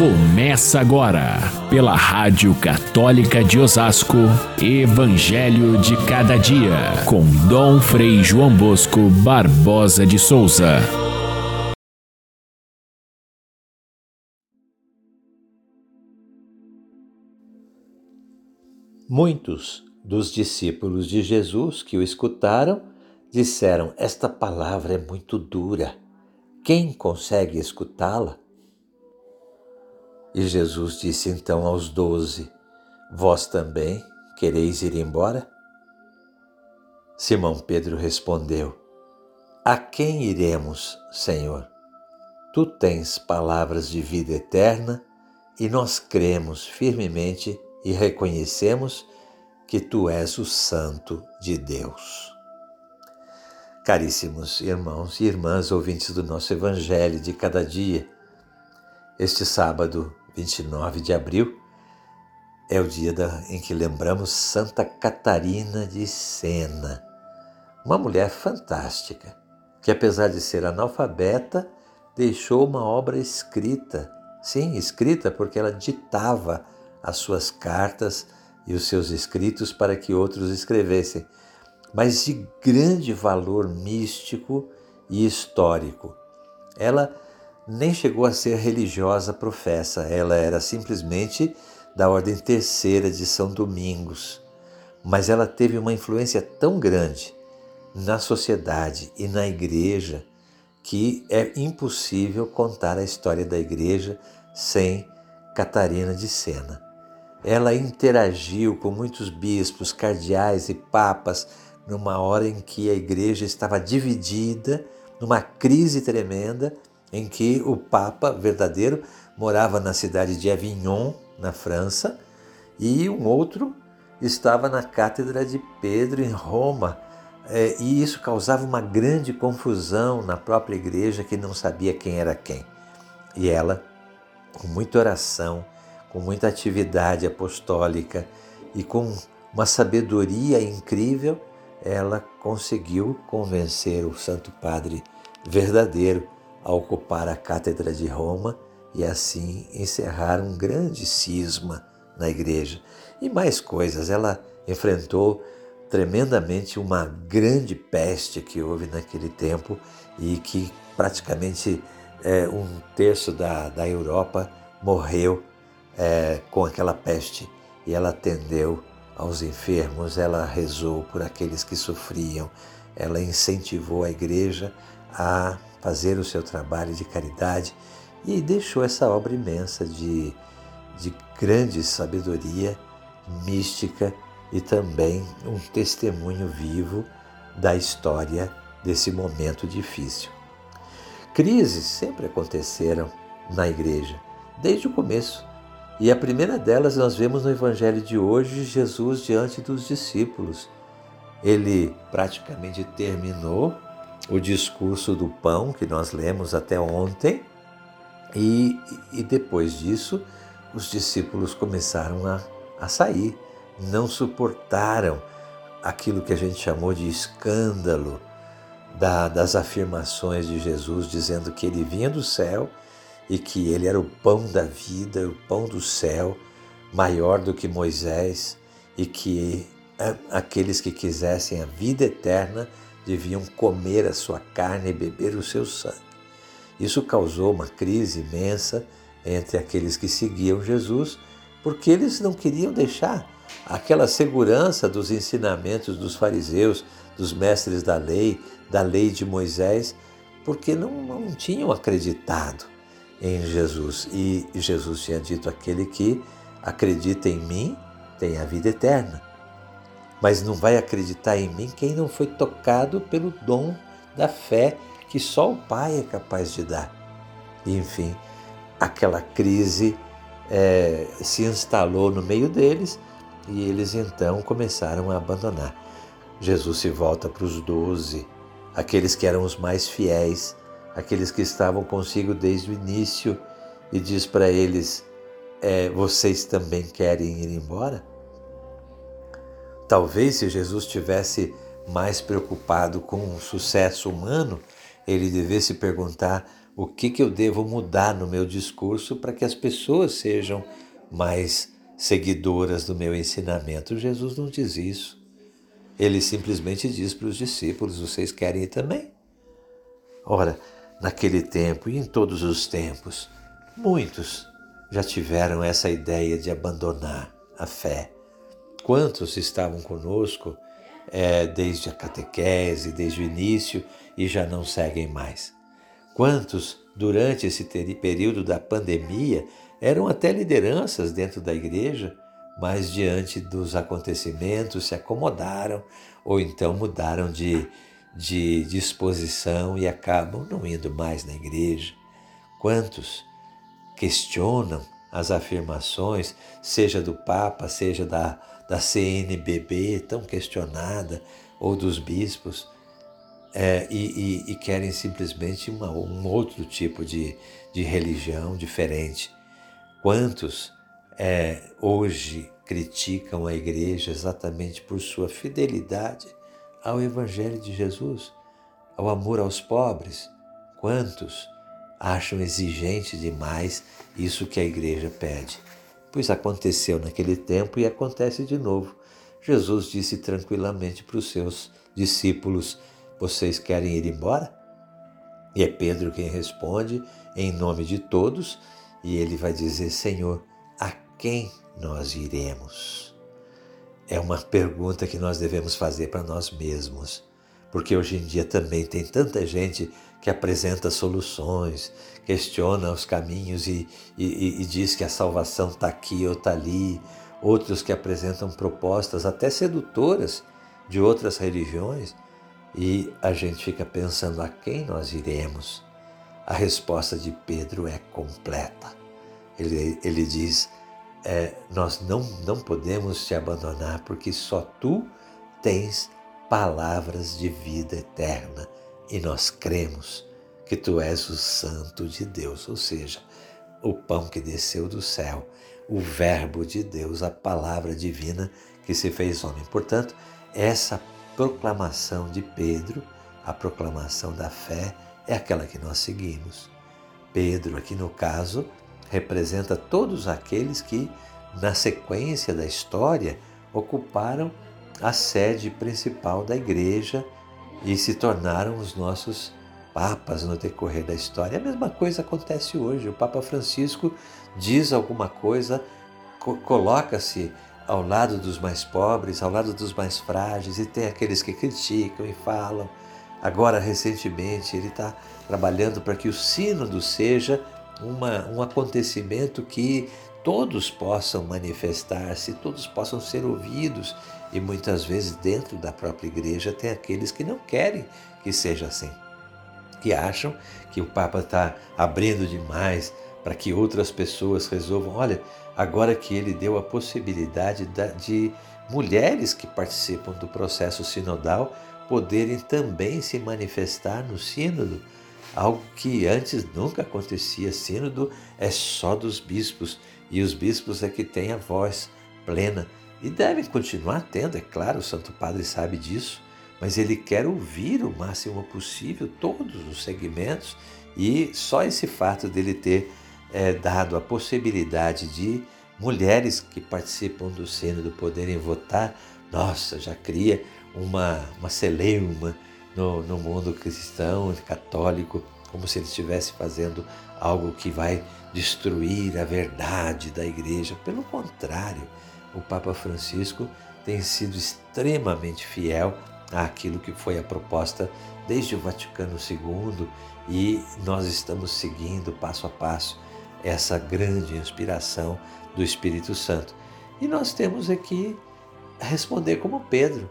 Começa agora, pela Rádio Católica de Osasco, Evangelho de Cada Dia, com Dom Frei João Bosco Barbosa de Souza. Muitos dos discípulos de Jesus que o escutaram disseram: Esta palavra é muito dura. Quem consegue escutá-la? E Jesus disse então aos doze: Vós também quereis ir embora? Simão Pedro respondeu: A quem iremos, Senhor? Tu tens palavras de vida eterna e nós cremos firmemente e reconhecemos que tu és o Santo de Deus. Caríssimos irmãos e irmãs ouvintes do nosso Evangelho de cada dia, este sábado 29 de abril, é o dia da, em que lembramos Santa Catarina de Sena, uma mulher fantástica, que apesar de ser analfabeta, deixou uma obra escrita. Sim, escrita porque ela ditava as suas cartas e os seus escritos para que outros escrevessem, mas de grande valor místico e histórico. Ela nem chegou a ser religiosa professa, ela era simplesmente da Ordem Terceira de São Domingos. Mas ela teve uma influência tão grande na sociedade e na igreja que é impossível contar a história da igreja sem Catarina de Sena. Ela interagiu com muitos bispos, cardeais e papas numa hora em que a igreja estava dividida, numa crise tremenda em que o Papa verdadeiro morava na cidade de Avignon, na França, e um outro estava na Cátedra de Pedro, em Roma. É, e isso causava uma grande confusão na própria igreja que não sabia quem era quem. E ela, com muita oração, com muita atividade apostólica e com uma sabedoria incrível, ela conseguiu convencer o Santo Padre verdadeiro a ocupar a Cátedra de Roma e assim encerrar um grande cisma na igreja. E mais coisas, ela enfrentou tremendamente uma grande peste que houve naquele tempo e que praticamente é, um terço da, da Europa morreu é, com aquela peste. E ela atendeu aos enfermos, ela rezou por aqueles que sofriam, ela incentivou a igreja a fazer o seu trabalho de caridade e deixou essa obra imensa de, de grande sabedoria mística e também um testemunho vivo da história desse momento difícil. Crises sempre aconteceram na igreja, desde o começo. E a primeira delas nós vemos no Evangelho de hoje, Jesus diante dos discípulos. Ele praticamente terminou o discurso do pão que nós lemos até ontem, e, e depois disso os discípulos começaram a, a sair, não suportaram aquilo que a gente chamou de escândalo da, das afirmações de Jesus, dizendo que ele vinha do céu e que ele era o pão da vida, o pão do céu, maior do que Moisés, e que aqueles que quisessem a vida eterna deviam comer a sua carne e beber o seu sangue. Isso causou uma crise imensa entre aqueles que seguiam Jesus, porque eles não queriam deixar aquela segurança dos ensinamentos dos fariseus, dos mestres da lei, da lei de Moisés, porque não, não tinham acreditado em Jesus. E Jesus tinha dito: aquele que acredita em mim tem a vida eterna mas não vai acreditar em mim quem não foi tocado pelo dom da fé que só o Pai é capaz de dar. Enfim, aquela crise é, se instalou no meio deles e eles então começaram a abandonar. Jesus se volta para os doze, aqueles que eram os mais fiéis, aqueles que estavam consigo desde o início, e diz para eles: é, Vocês também querem ir embora? Talvez se Jesus tivesse mais preocupado com o sucesso humano, ele devesse perguntar o que, que eu devo mudar no meu discurso para que as pessoas sejam mais seguidoras do meu ensinamento. Jesus não diz isso. Ele simplesmente diz para os discípulos: vocês querem ir também? Ora, naquele tempo e em todos os tempos, muitos já tiveram essa ideia de abandonar a fé. Quantos estavam conosco é, desde a catequese, desde o início e já não seguem mais? Quantos, durante esse período da pandemia, eram até lideranças dentro da igreja, mas diante dos acontecimentos se acomodaram ou então mudaram de, de disposição e acabam não indo mais na igreja. Quantos questionam as afirmações, seja do Papa, seja da, da CNBB, tão questionada, ou dos bispos, é, e, e, e, querem simplesmente uma, um outro tipo de, de religião diferente. Quantos é, hoje criticam a igreja exatamente por sua fidelidade ao Evangelho de Jesus, ao amor aos pobres? Quantos acham exigente demais isso que a igreja pede? Pois aconteceu naquele tempo e acontece de novo. Jesus disse tranquilamente para os seus discípulos: vocês querem ir embora? E é Pedro quem responde, em nome de todos, e ele vai dizer: Senhor, a quem nós iremos? É uma pergunta que nós devemos fazer para nós mesmos, porque hoje em dia também tem tanta gente que apresenta soluções, questiona os caminhos e, e, e diz que a salvação está aqui ou está ali, outros que apresentam propostas até sedutoras de outras religiões e a gente fica pensando a quem nós iremos. A resposta de Pedro é completa. Ele, ele diz: é, Nós não, não podemos te abandonar, porque só tu tens palavras de vida eterna e nós cremos que tu és o Santo de Deus, ou seja, o pão que desceu do céu, o Verbo de Deus, a palavra divina que se fez homem. Portanto, essa proclamação de Pedro, a proclamação da fé, é aquela que nós seguimos. Pedro, aqui no caso, representa todos aqueles que, na sequência da história, ocuparam a sede principal da igreja e se tornaram os nossos papas no decorrer da história. A mesma coisa acontece hoje. O Papa Francisco diz alguma coisa, coloca-se ao lado dos mais pobres, ao lado dos mais frágeis, e tem aqueles que criticam e falam. Agora, recentemente, ele está trabalhando para que o sínodo seja uma, um acontecimento que todos possam manifestar-se, todos possam ser ouvidos. E muitas vezes, dentro da própria igreja, tem aqueles que não querem que seja assim, que acham que o Papa está abrindo demais para que outras pessoas resolvam. Olha, agora que ele deu a possibilidade de mulheres que participam do processo sinodal poderem também se manifestar no sínodo, algo que antes nunca acontecia. Sínodo é só dos bispos e os bispos é que têm a voz plena. E devem continuar tendo, é claro, o Santo Padre sabe disso, mas ele quer ouvir o máximo possível todos os segmentos. E só esse fato dele ter é, dado a possibilidade de mulheres que participam do Sínodo poderem votar, nossa, já cria uma, uma celeuma no, no mundo cristão, católico, como se ele estivesse fazendo algo que vai destruir a verdade da igreja. Pelo contrário, o Papa Francisco tem sido extremamente fiel àquilo que foi a proposta desde o Vaticano II e nós estamos seguindo passo a passo essa grande inspiração do Espírito Santo. E nós temos aqui responder como Pedro: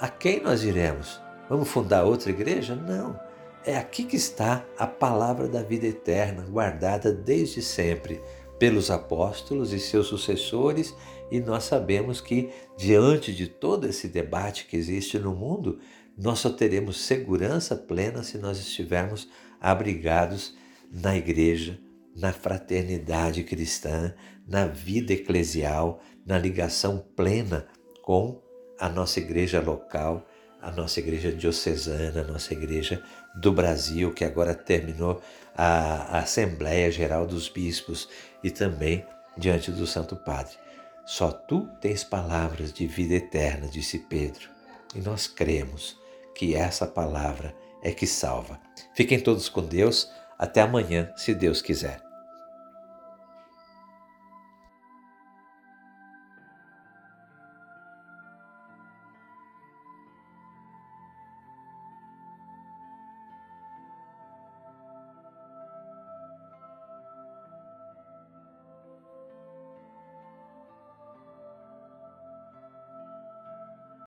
a quem nós iremos? Vamos fundar outra igreja? Não. É aqui que está a palavra da vida eterna, guardada desde sempre pelos apóstolos e seus sucessores, e nós sabemos que, diante de todo esse debate que existe no mundo, nós só teremos segurança plena se nós estivermos abrigados na igreja na fraternidade cristã, na vida eclesial, na ligação plena com a nossa igreja local, a nossa igreja diocesana, a nossa igreja do Brasil, que agora terminou à Assembleia Geral dos Bispos e também diante do Santo Padre. Só tu tens palavras de vida eterna, disse Pedro, e nós cremos que essa palavra é que salva. Fiquem todos com Deus. Até amanhã, se Deus quiser.